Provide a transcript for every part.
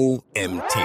OMT.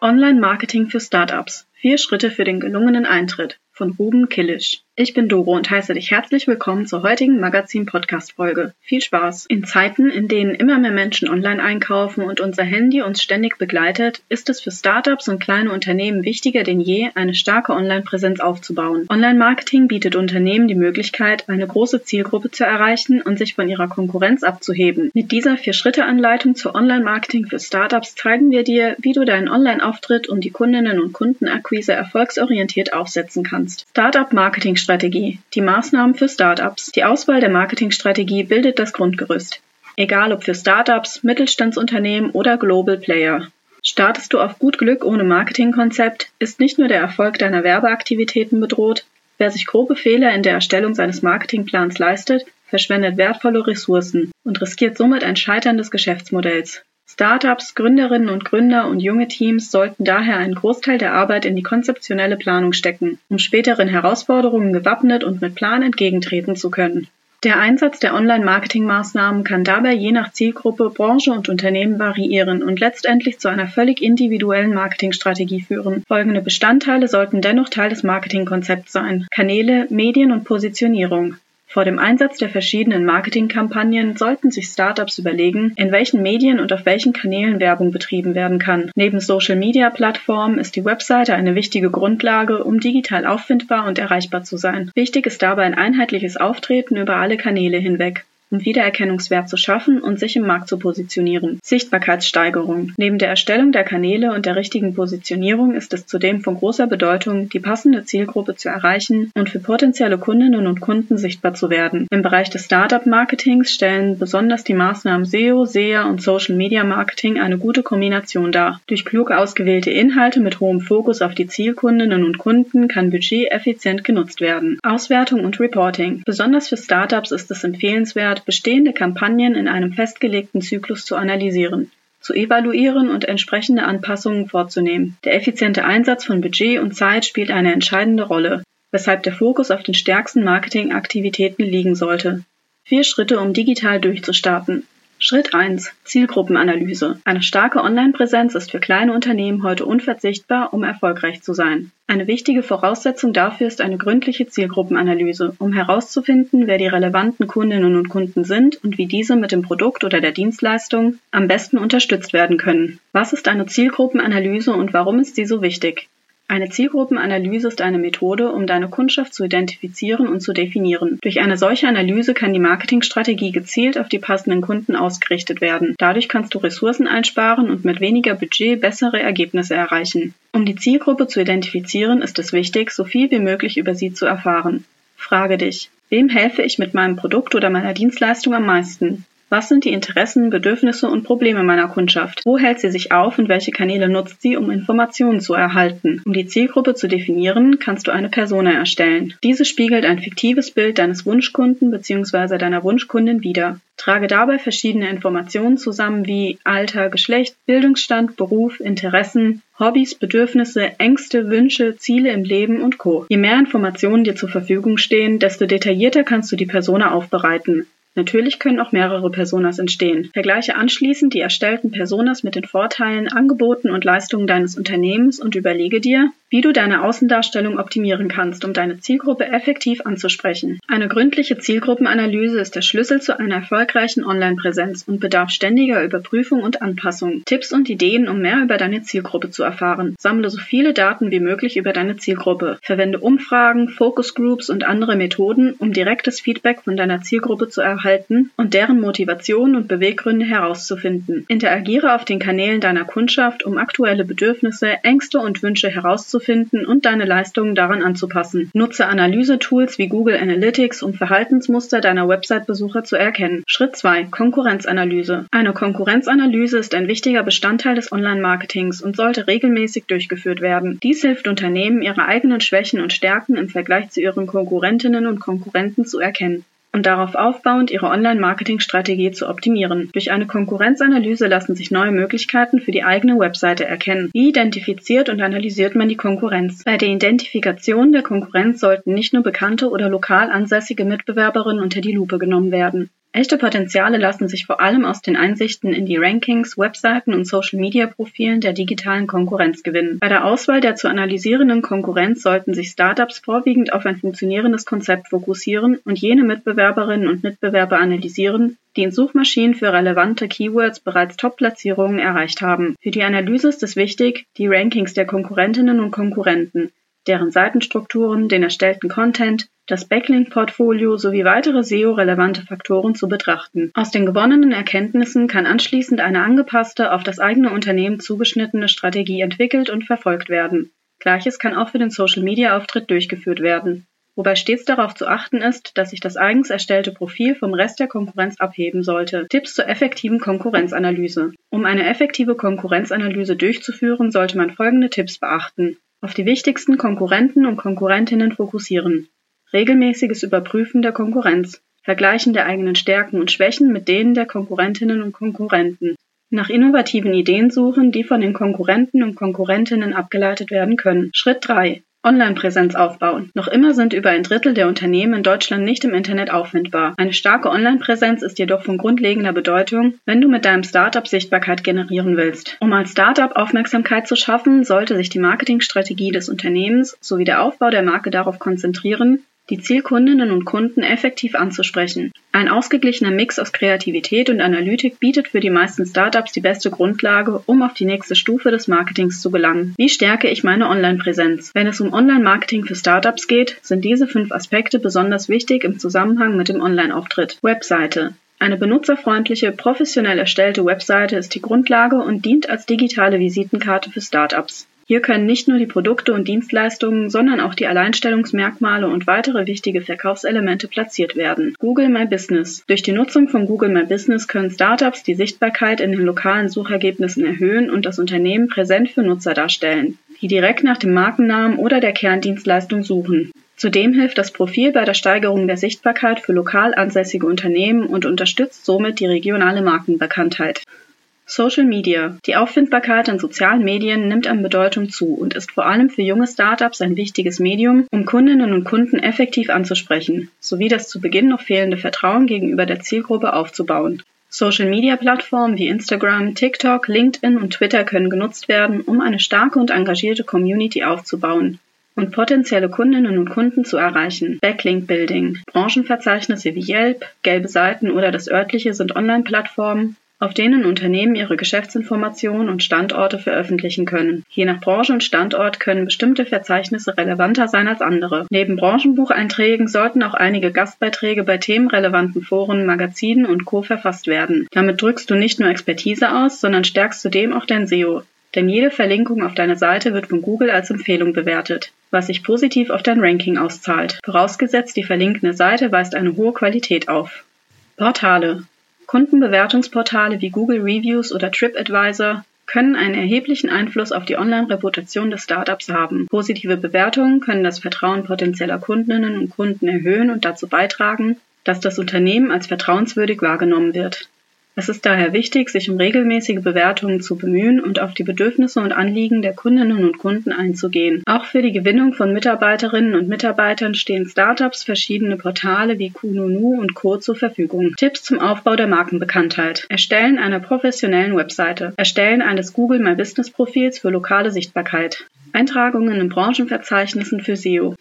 Online-Marketing für Startups. Vier Schritte für den gelungenen Eintritt von Ruben Killisch. Ich bin Doro und heiße dich herzlich willkommen zur heutigen Magazin-Podcast-Folge. Viel Spaß! In Zeiten, in denen immer mehr Menschen online einkaufen und unser Handy uns ständig begleitet, ist es für Startups und kleine Unternehmen wichtiger denn je, eine starke Online-Präsenz aufzubauen. Online-Marketing bietet Unternehmen die Möglichkeit, eine große Zielgruppe zu erreichen und sich von ihrer Konkurrenz abzuheben. Mit dieser Vier-Schritte-Anleitung zur Online-Marketing für Startups zeigen wir dir, wie du deinen Online-Auftritt und die Kundinnen und Kundenakquise erfolgsorientiert aufsetzen kannst. Startup-Marketing Marketingstrategie. Die Maßnahmen für Startups. Die Auswahl der Marketingstrategie bildet das Grundgerüst. Egal ob für Startups, Mittelstandsunternehmen oder Global Player. Startest du auf gut Glück ohne Marketingkonzept, ist nicht nur der Erfolg deiner Werbeaktivitäten bedroht, wer sich grobe Fehler in der Erstellung seines Marketingplans leistet, verschwendet wertvolle Ressourcen und riskiert somit ein Scheitern des Geschäftsmodells. Startups, Gründerinnen und Gründer und junge Teams sollten daher einen Großteil der Arbeit in die konzeptionelle Planung stecken, um späteren Herausforderungen gewappnet und mit Plan entgegentreten zu können. Der Einsatz der Online-Marketing-Maßnahmen kann dabei je nach Zielgruppe, Branche und Unternehmen variieren und letztendlich zu einer völlig individuellen Marketingstrategie führen. Folgende Bestandteile sollten dennoch Teil des Marketingkonzepts sein. Kanäle, Medien und Positionierung. Vor dem Einsatz der verschiedenen Marketingkampagnen sollten sich Startups überlegen, in welchen Medien und auf welchen Kanälen Werbung betrieben werden kann. Neben Social-Media-Plattformen ist die Webseite eine wichtige Grundlage, um digital auffindbar und erreichbar zu sein. Wichtig ist dabei ein einheitliches Auftreten über alle Kanäle hinweg um Wiedererkennungswert zu schaffen und sich im Markt zu positionieren. Sichtbarkeitssteigerung. Neben der Erstellung der Kanäle und der richtigen Positionierung ist es zudem von großer Bedeutung, die passende Zielgruppe zu erreichen und für potenzielle Kundinnen und Kunden sichtbar zu werden. Im Bereich des Startup-Marketings stellen besonders die Maßnahmen SEO, SEA und Social Media Marketing eine gute Kombination dar. Durch klug ausgewählte Inhalte mit hohem Fokus auf die Zielkundinnen und Kunden kann Budget effizient genutzt werden. Auswertung und Reporting. Besonders für Startups ist es empfehlenswert, bestehende Kampagnen in einem festgelegten Zyklus zu analysieren, zu evaluieren und entsprechende Anpassungen vorzunehmen. Der effiziente Einsatz von Budget und Zeit spielt eine entscheidende Rolle, weshalb der Fokus auf den stärksten Marketingaktivitäten liegen sollte. Vier Schritte, um digital durchzustarten. Schritt 1. Zielgruppenanalyse. Eine starke Online-Präsenz ist für kleine Unternehmen heute unverzichtbar, um erfolgreich zu sein. Eine wichtige Voraussetzung dafür ist eine gründliche Zielgruppenanalyse, um herauszufinden, wer die relevanten Kundinnen und Kunden sind und wie diese mit dem Produkt oder der Dienstleistung am besten unterstützt werden können. Was ist eine Zielgruppenanalyse und warum ist sie so wichtig? Eine Zielgruppenanalyse ist eine Methode, um deine Kundschaft zu identifizieren und zu definieren. Durch eine solche Analyse kann die Marketingstrategie gezielt auf die passenden Kunden ausgerichtet werden. Dadurch kannst du Ressourcen einsparen und mit weniger Budget bessere Ergebnisse erreichen. Um die Zielgruppe zu identifizieren, ist es wichtig, so viel wie möglich über sie zu erfahren. Frage dich, wem helfe ich mit meinem Produkt oder meiner Dienstleistung am meisten? Was sind die Interessen, Bedürfnisse und Probleme meiner Kundschaft? Wo hält sie sich auf und welche Kanäle nutzt sie, um Informationen zu erhalten? Um die Zielgruppe zu definieren, kannst du eine Persona erstellen. Diese spiegelt ein fiktives Bild deines Wunschkunden bzw. deiner Wunschkundin wider. Trage dabei verschiedene Informationen zusammen wie Alter, Geschlecht, Bildungsstand, Beruf, Interessen, Hobbys, Bedürfnisse, Ängste, Wünsche, Ziele im Leben und Co. Je mehr Informationen dir zur Verfügung stehen, desto detaillierter kannst du die Persona aufbereiten. Natürlich können auch mehrere Personas entstehen. Vergleiche anschließend die erstellten Personas mit den Vorteilen, Angeboten und Leistungen deines Unternehmens und überlege dir, wie du deine Außendarstellung optimieren kannst, um deine Zielgruppe effektiv anzusprechen. Eine gründliche Zielgruppenanalyse ist der Schlüssel zu einer erfolgreichen Online-Präsenz und bedarf ständiger Überprüfung und Anpassung. Tipps und Ideen, um mehr über deine Zielgruppe zu erfahren. Sammle so viele Daten wie möglich über deine Zielgruppe. Verwende Umfragen, Focus Groups und andere Methoden, um direktes Feedback von deiner Zielgruppe zu erhalten und deren Motivation und Beweggründe herauszufinden. Interagiere auf den Kanälen deiner Kundschaft, um aktuelle Bedürfnisse, Ängste und Wünsche herauszufinden und deine Leistungen daran anzupassen. Nutze Analysetools wie Google Analytics, um Verhaltensmuster deiner Website-Besucher zu erkennen. Schritt 2. Konkurrenzanalyse. Eine Konkurrenzanalyse ist ein wichtiger Bestandteil des Online-Marketings und sollte regelmäßig durchgeführt werden. Dies hilft Unternehmen, ihre eigenen Schwächen und Stärken im Vergleich zu ihren Konkurrentinnen und Konkurrenten zu erkennen und darauf aufbauend ihre Online-Marketing-Strategie zu optimieren. Durch eine Konkurrenzanalyse lassen sich neue Möglichkeiten für die eigene Webseite erkennen. Wie identifiziert und analysiert man die Konkurrenz? Bei der Identifikation der Konkurrenz sollten nicht nur bekannte oder lokal ansässige Mitbewerberinnen unter die Lupe genommen werden. Echte Potenziale lassen sich vor allem aus den Einsichten in die Rankings, Webseiten und Social-Media-Profilen der digitalen Konkurrenz gewinnen. Bei der Auswahl der zu analysierenden Konkurrenz sollten sich Startups vorwiegend auf ein funktionierendes Konzept fokussieren und jene Mitbewerberinnen und Mitbewerber analysieren, die in Suchmaschinen für relevante Keywords bereits Top-Platzierungen erreicht haben. Für die Analyse ist es wichtig, die Rankings der Konkurrentinnen und Konkurrenten, deren Seitenstrukturen, den erstellten Content, das Backlink-Portfolio sowie weitere SEO-relevante Faktoren zu betrachten. Aus den gewonnenen Erkenntnissen kann anschließend eine angepasste, auf das eigene Unternehmen zugeschnittene Strategie entwickelt und verfolgt werden. Gleiches kann auch für den Social-Media-Auftritt durchgeführt werden, wobei stets darauf zu achten ist, dass sich das eigens erstellte Profil vom Rest der Konkurrenz abheben sollte. Tipps zur effektiven Konkurrenzanalyse. Um eine effektive Konkurrenzanalyse durchzuführen, sollte man folgende Tipps beachten. Auf die wichtigsten Konkurrenten und Konkurrentinnen fokussieren. Regelmäßiges Überprüfen der Konkurrenz. Vergleichen der eigenen Stärken und Schwächen mit denen der Konkurrentinnen und Konkurrenten. Nach innovativen Ideen suchen, die von den Konkurrenten und Konkurrentinnen abgeleitet werden können. Schritt 3. Online-Präsenz aufbauen. Noch immer sind über ein Drittel der Unternehmen in Deutschland nicht im Internet auffindbar. Eine starke Online-Präsenz ist jedoch von grundlegender Bedeutung, wenn du mit deinem Startup Sichtbarkeit generieren willst. Um als Startup Aufmerksamkeit zu schaffen, sollte sich die Marketingstrategie des Unternehmens sowie der Aufbau der Marke darauf konzentrieren, die Zielkundinnen und Kunden effektiv anzusprechen. Ein ausgeglichener Mix aus Kreativität und Analytik bietet für die meisten Startups die beste Grundlage, um auf die nächste Stufe des Marketings zu gelangen. Wie stärke ich meine Online-Präsenz? Wenn es um Online-Marketing für Startups geht, sind diese fünf Aspekte besonders wichtig im Zusammenhang mit dem Online-Auftritt. Webseite. Eine benutzerfreundliche, professionell erstellte Webseite ist die Grundlage und dient als digitale Visitenkarte für Startups. Hier können nicht nur die Produkte und Dienstleistungen, sondern auch die Alleinstellungsmerkmale und weitere wichtige Verkaufselemente platziert werden. Google My Business. Durch die Nutzung von Google My Business können Startups die Sichtbarkeit in den lokalen Suchergebnissen erhöhen und das Unternehmen präsent für Nutzer darstellen, die direkt nach dem Markennamen oder der Kerndienstleistung suchen. Zudem hilft das Profil bei der Steigerung der Sichtbarkeit für lokal ansässige Unternehmen und unterstützt somit die regionale Markenbekanntheit. Social Media. Die Auffindbarkeit in sozialen Medien nimmt an Bedeutung zu und ist vor allem für junge Startups ein wichtiges Medium, um Kundinnen und Kunden effektiv anzusprechen, sowie das zu Beginn noch fehlende Vertrauen gegenüber der Zielgruppe aufzubauen. Social-Media-Plattformen wie Instagram, TikTok, LinkedIn und Twitter können genutzt werden, um eine starke und engagierte Community aufzubauen und potenzielle Kundinnen und Kunden zu erreichen. Backlink Building. Branchenverzeichnisse wie Yelp, gelbe Seiten oder das örtliche sind Online-Plattformen, auf denen Unternehmen ihre Geschäftsinformationen und Standorte veröffentlichen können. Je nach Branche und Standort können bestimmte Verzeichnisse relevanter sein als andere. Neben Branchenbucheinträgen sollten auch einige Gastbeiträge bei themenrelevanten Foren, Magazinen und Co. verfasst werden. Damit drückst du nicht nur Expertise aus, sondern stärkst zudem auch dein SEO. Denn jede Verlinkung auf deine Seite wird von Google als Empfehlung bewertet, was sich positiv auf dein Ranking auszahlt. Vorausgesetzt, die verlinkende Seite weist eine hohe Qualität auf. Portale. Kundenbewertungsportale wie Google Reviews oder TripAdvisor können einen erheblichen Einfluss auf die Online-Reputation des Startups haben. Positive Bewertungen können das Vertrauen potenzieller Kundinnen und Kunden erhöhen und dazu beitragen, dass das Unternehmen als vertrauenswürdig wahrgenommen wird. Es ist daher wichtig, sich um regelmäßige Bewertungen zu bemühen und auf die Bedürfnisse und Anliegen der Kundinnen und Kunden einzugehen. Auch für die Gewinnung von Mitarbeiterinnen und Mitarbeitern stehen Startups verschiedene Portale wie Kununu und Co. zur Verfügung. Tipps zum Aufbau der Markenbekanntheit. Erstellen einer professionellen Webseite. Erstellen eines Google My Business Profils für lokale Sichtbarkeit. Eintragungen in Branchenverzeichnissen für SEO.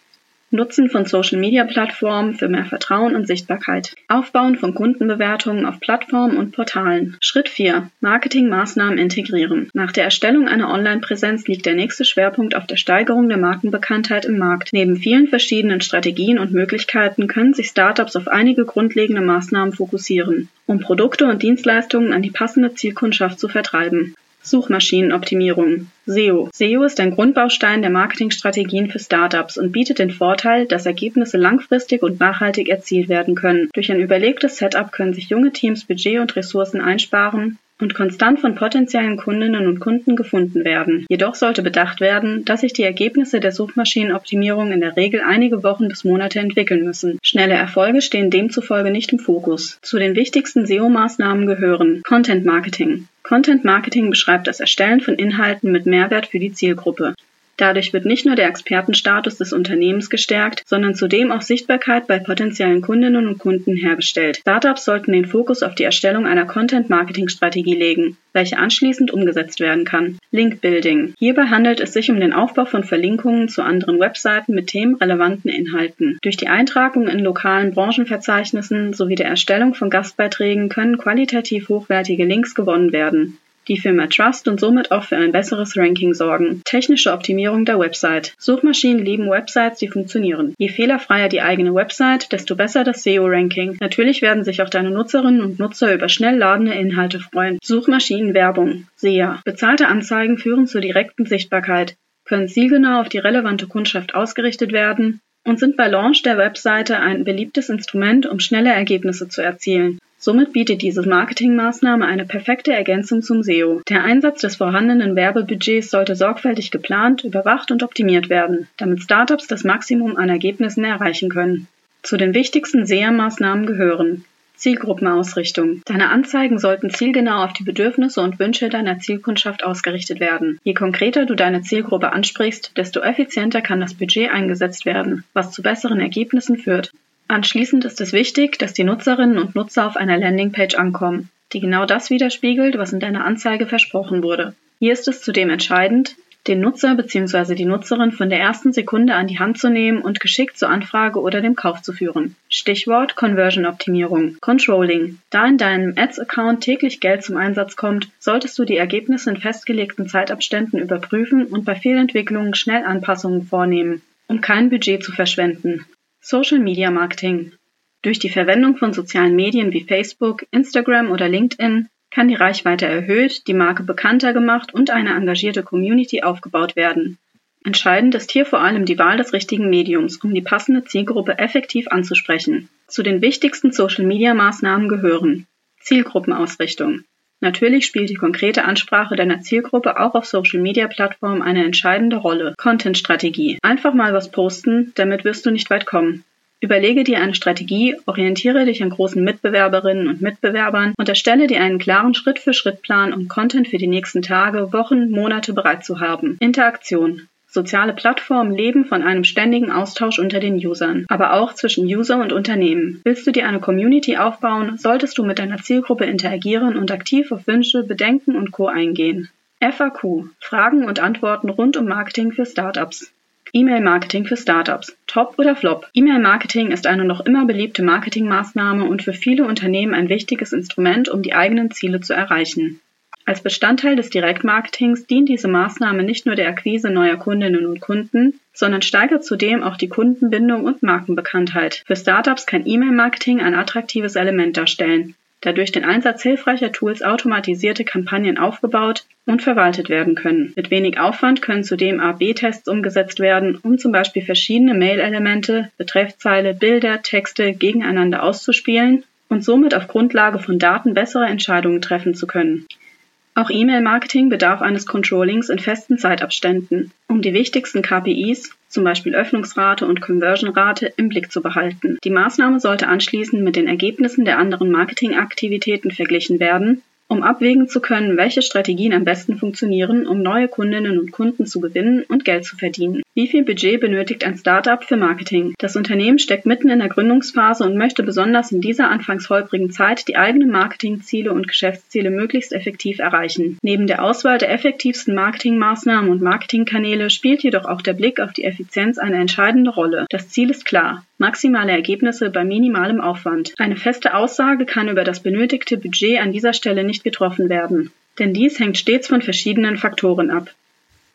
Nutzen von Social-Media-Plattformen für mehr Vertrauen und Sichtbarkeit. Aufbauen von Kundenbewertungen auf Plattformen und Portalen. Schritt 4. Marketingmaßnahmen integrieren. Nach der Erstellung einer Online-Präsenz liegt der nächste Schwerpunkt auf der Steigerung der Markenbekanntheit im Markt. Neben vielen verschiedenen Strategien und Möglichkeiten können sich Startups auf einige grundlegende Maßnahmen fokussieren, um Produkte und Dienstleistungen an die passende Zielkundschaft zu vertreiben. Suchmaschinenoptimierung SEO. SEO ist ein Grundbaustein der Marketingstrategien für Startups und bietet den Vorteil, dass Ergebnisse langfristig und nachhaltig erzielt werden können. Durch ein überlegtes Setup können sich junge Teams Budget und Ressourcen einsparen und konstant von potenziellen Kundinnen und Kunden gefunden werden. Jedoch sollte bedacht werden, dass sich die Ergebnisse der Suchmaschinenoptimierung in der Regel einige Wochen bis Monate entwickeln müssen. Schnelle Erfolge stehen demzufolge nicht im Fokus. Zu den wichtigsten SEO-Maßnahmen gehören Content Marketing. Content Marketing beschreibt das Erstellen von Inhalten mit Mehrwert für die Zielgruppe. Dadurch wird nicht nur der Expertenstatus des Unternehmens gestärkt, sondern zudem auch Sichtbarkeit bei potenziellen Kundinnen und Kunden hergestellt. Startups sollten den Fokus auf die Erstellung einer Content-Marketing-Strategie legen, welche anschließend umgesetzt werden kann. Link-Building. Hierbei handelt es sich um den Aufbau von Verlinkungen zu anderen Webseiten mit themenrelevanten Inhalten. Durch die Eintragung in lokalen Branchenverzeichnissen sowie der Erstellung von Gastbeiträgen können qualitativ hochwertige Links gewonnen werden die mehr Trust und somit auch für ein besseres Ranking sorgen. Technische Optimierung der Website. Suchmaschinen lieben Websites, die funktionieren. Je fehlerfreier die eigene Website, desto besser das SEO-Ranking. Natürlich werden sich auch deine Nutzerinnen und Nutzer über schnell ladende Inhalte freuen. Suchmaschinenwerbung. SEA. Bezahlte Anzeigen führen zur direkten Sichtbarkeit, können zielgenau auf die relevante Kundschaft ausgerichtet werden und sind bei Launch der Webseite ein beliebtes Instrument, um schnelle Ergebnisse zu erzielen. Somit bietet diese Marketingmaßnahme eine perfekte Ergänzung zum SEO. Der Einsatz des vorhandenen Werbebudgets sollte sorgfältig geplant, überwacht und optimiert werden, damit Startups das Maximum an Ergebnissen erreichen können. Zu den wichtigsten SEA-Maßnahmen gehören Zielgruppenausrichtung. Deine Anzeigen sollten zielgenau auf die Bedürfnisse und Wünsche deiner Zielkundschaft ausgerichtet werden. Je konkreter du deine Zielgruppe ansprichst, desto effizienter kann das Budget eingesetzt werden, was zu besseren Ergebnissen führt. Anschließend ist es wichtig, dass die Nutzerinnen und Nutzer auf einer Landingpage ankommen, die genau das widerspiegelt, was in deiner Anzeige versprochen wurde. Hier ist es zudem entscheidend, den Nutzer bzw. die Nutzerin von der ersten Sekunde an die Hand zu nehmen und geschickt zur Anfrage oder dem Kauf zu führen. Stichwort Conversion-Optimierung, Controlling. Da in deinem Ads-Account täglich Geld zum Einsatz kommt, solltest du die Ergebnisse in festgelegten Zeitabständen überprüfen und bei Fehlentwicklungen schnell Anpassungen vornehmen, um kein Budget zu verschwenden. Social Media Marketing. Durch die Verwendung von sozialen Medien wie Facebook, Instagram oder LinkedIn kann die Reichweite erhöht, die Marke bekannter gemacht und eine engagierte Community aufgebaut werden. Entscheidend ist hier vor allem die Wahl des richtigen Mediums, um die passende Zielgruppe effektiv anzusprechen. Zu den wichtigsten Social-Media-Maßnahmen gehören Zielgruppenausrichtung. Natürlich spielt die konkrete Ansprache deiner Zielgruppe auch auf Social-Media-Plattformen eine entscheidende Rolle. Content-Strategie. Einfach mal was posten, damit wirst du nicht weit kommen. Überlege dir eine Strategie, orientiere dich an großen Mitbewerberinnen und Mitbewerbern und erstelle dir einen klaren Schritt-für-Schritt-Plan, um Content für die nächsten Tage, Wochen, Monate bereit zu haben. Interaktion. Soziale Plattformen leben von einem ständigen Austausch unter den Usern, aber auch zwischen User und Unternehmen. Willst du dir eine Community aufbauen, solltest du mit deiner Zielgruppe interagieren und aktiv auf Wünsche, Bedenken und Co. eingehen. FAQ Fragen und Antworten rund um Marketing für Startups. E-Mail-Marketing für Startups. Top oder Flop? E-Mail-Marketing ist eine noch immer beliebte Marketingmaßnahme und für viele Unternehmen ein wichtiges Instrument, um die eigenen Ziele zu erreichen. Als Bestandteil des Direktmarketings dient diese Maßnahme nicht nur der Akquise neuer Kundinnen und Kunden, sondern steigert zudem auch die Kundenbindung und Markenbekanntheit. Für Startups kann E-Mail-Marketing ein attraktives Element darstellen, da durch den Einsatz hilfreicher Tools automatisierte Kampagnen aufgebaut und verwaltet werden können. Mit wenig Aufwand können zudem A-B-Tests umgesetzt werden, um zum Beispiel verschiedene Mail-Elemente, Betreffzeile, Bilder, Texte gegeneinander auszuspielen und somit auf Grundlage von Daten bessere Entscheidungen treffen zu können. Auch E-Mail-Marketing bedarf eines Controllings in festen Zeitabständen, um die wichtigsten KPIs, zum Beispiel Öffnungsrate und Conversion-Rate, im Blick zu behalten. Die Maßnahme sollte anschließend mit den Ergebnissen der anderen Marketingaktivitäten verglichen werden um abwägen zu können, welche Strategien am besten funktionieren, um neue Kundinnen und Kunden zu gewinnen und Geld zu verdienen. Wie viel Budget benötigt ein Startup für Marketing? Das Unternehmen steckt mitten in der Gründungsphase und möchte besonders in dieser anfangs holprigen Zeit die eigenen Marketingziele und Geschäftsziele möglichst effektiv erreichen. Neben der Auswahl der effektivsten Marketingmaßnahmen und Marketingkanäle spielt jedoch auch der Blick auf die Effizienz eine entscheidende Rolle. Das Ziel ist klar maximale Ergebnisse bei minimalem Aufwand. Eine feste Aussage kann über das benötigte Budget an dieser Stelle nicht getroffen werden, denn dies hängt stets von verschiedenen Faktoren ab.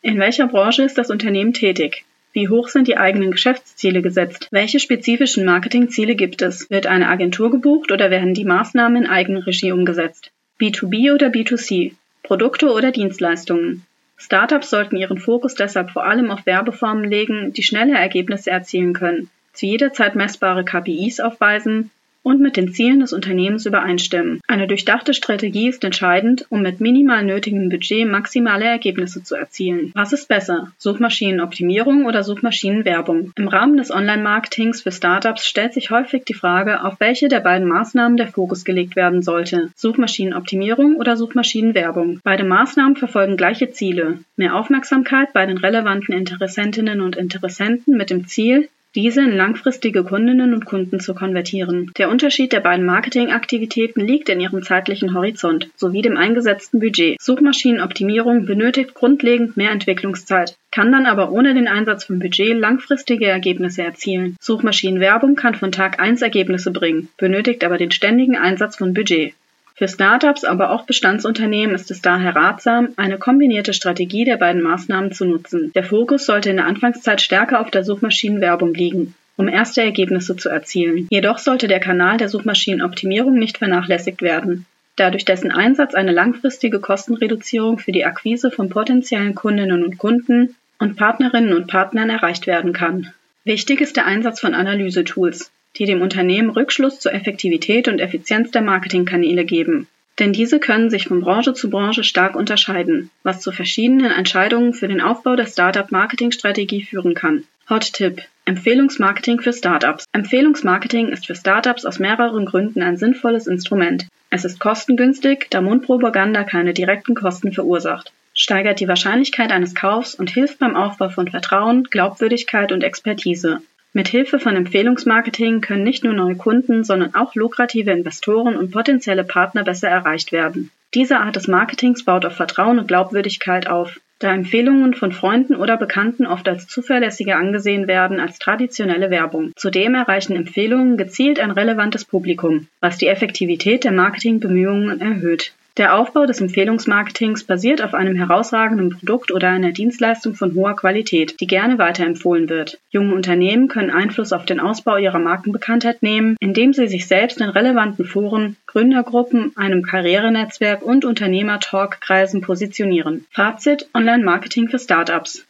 In welcher Branche ist das Unternehmen tätig? Wie hoch sind die eigenen Geschäftsziele gesetzt? Welche spezifischen Marketingziele gibt es? Wird eine Agentur gebucht oder werden die Maßnahmen in Eigenregie umgesetzt? B2B oder B2C? Produkte oder Dienstleistungen? Startups sollten ihren Fokus deshalb vor allem auf Werbeformen legen, die schnelle Ergebnisse erzielen können zu jeder Zeit messbare KPIs aufweisen, und mit den Zielen des Unternehmens übereinstimmen. Eine durchdachte Strategie ist entscheidend, um mit minimal nötigem Budget maximale Ergebnisse zu erzielen. Was ist besser? Suchmaschinenoptimierung oder Suchmaschinenwerbung? Im Rahmen des Online-Marketings für Startups stellt sich häufig die Frage, auf welche der beiden Maßnahmen der Fokus gelegt werden sollte. Suchmaschinenoptimierung oder Suchmaschinenwerbung. Beide Maßnahmen verfolgen gleiche Ziele. Mehr Aufmerksamkeit bei den relevanten Interessentinnen und Interessenten mit dem Ziel, diese in langfristige Kundinnen und Kunden zu konvertieren. Der Unterschied der beiden Marketingaktivitäten liegt in ihrem zeitlichen Horizont sowie dem eingesetzten Budget. Suchmaschinenoptimierung benötigt grundlegend mehr Entwicklungszeit, kann dann aber ohne den Einsatz von Budget langfristige Ergebnisse erzielen. Suchmaschinenwerbung kann von Tag 1 Ergebnisse bringen, benötigt aber den ständigen Einsatz von Budget. Für Startups, aber auch Bestandsunternehmen ist es daher ratsam, eine kombinierte Strategie der beiden Maßnahmen zu nutzen. Der Fokus sollte in der Anfangszeit stärker auf der Suchmaschinenwerbung liegen, um erste Ergebnisse zu erzielen. Jedoch sollte der Kanal der Suchmaschinenoptimierung nicht vernachlässigt werden, da durch dessen Einsatz eine langfristige Kostenreduzierung für die Akquise von potenziellen Kundinnen und Kunden und Partnerinnen und Partnern erreicht werden kann. Wichtig ist der Einsatz von Analysetools, die dem Unternehmen Rückschluss zur Effektivität und Effizienz der Marketingkanäle geben. Denn diese können sich von Branche zu Branche stark unterscheiden, was zu verschiedenen Entscheidungen für den Aufbau der Startup-Marketing-Strategie führen kann. Hot-Tipp Empfehlungsmarketing für Startups. Empfehlungsmarketing ist für Startups aus mehreren Gründen ein sinnvolles Instrument. Es ist kostengünstig, da Mundpropaganda keine direkten Kosten verursacht, steigert die Wahrscheinlichkeit eines Kaufs und hilft beim Aufbau von Vertrauen, Glaubwürdigkeit und Expertise. Mit Hilfe von Empfehlungsmarketing können nicht nur neue Kunden, sondern auch lukrative Investoren und potenzielle Partner besser erreicht werden. Diese Art des Marketings baut auf Vertrauen und Glaubwürdigkeit auf, da Empfehlungen von Freunden oder Bekannten oft als zuverlässiger angesehen werden als traditionelle Werbung. Zudem erreichen Empfehlungen gezielt ein relevantes Publikum, was die Effektivität der Marketingbemühungen erhöht. Der Aufbau des Empfehlungsmarketings basiert auf einem herausragenden Produkt oder einer Dienstleistung von hoher Qualität, die gerne weiterempfohlen wird. Junge Unternehmen können Einfluss auf den Ausbau ihrer Markenbekanntheit nehmen, indem sie sich selbst in relevanten Foren, Gründergruppen, einem Karrierenetzwerk und Unternehmer-Talk-Kreisen positionieren. Fazit Online-Marketing für Startups.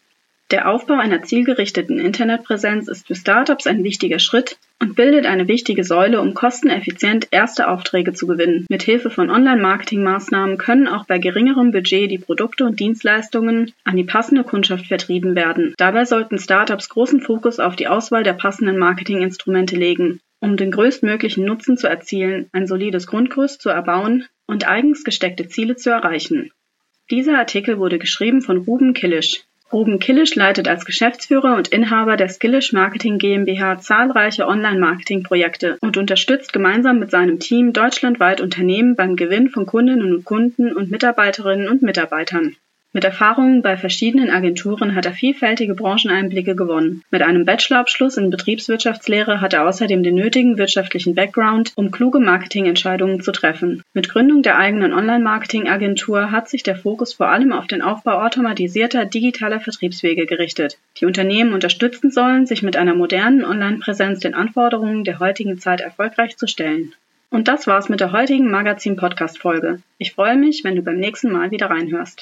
Der Aufbau einer zielgerichteten Internetpräsenz ist für Startups ein wichtiger Schritt und bildet eine wichtige Säule, um kosteneffizient erste Aufträge zu gewinnen. Mit Hilfe von Online-Marketing-Maßnahmen können auch bei geringerem Budget die Produkte und Dienstleistungen an die passende Kundschaft vertrieben werden. Dabei sollten Startups großen Fokus auf die Auswahl der passenden Marketinginstrumente legen, um den größtmöglichen Nutzen zu erzielen, ein solides Grundgerüst zu erbauen und eigens gesteckte Ziele zu erreichen. Dieser Artikel wurde geschrieben von Ruben Killisch. Ruben Killisch leitet als Geschäftsführer und Inhaber der Skillish Marketing GmbH zahlreiche Online-Marketing-Projekte und unterstützt gemeinsam mit seinem Team deutschlandweit Unternehmen beim Gewinn von Kundinnen und Kunden und Mitarbeiterinnen und Mitarbeitern. Mit Erfahrungen bei verschiedenen Agenturen hat er vielfältige Brancheneinblicke gewonnen. Mit einem Bachelorabschluss in Betriebswirtschaftslehre hat er außerdem den nötigen wirtschaftlichen Background, um kluge Marketingentscheidungen zu treffen. Mit Gründung der eigenen Online-Marketing-Agentur hat sich der Fokus vor allem auf den Aufbau automatisierter digitaler Vertriebswege gerichtet, die Unternehmen unterstützen sollen, sich mit einer modernen Online-Präsenz den Anforderungen der heutigen Zeit erfolgreich zu stellen. Und das war's mit der heutigen Magazin-Podcast-Folge. Ich freue mich, wenn du beim nächsten Mal wieder reinhörst.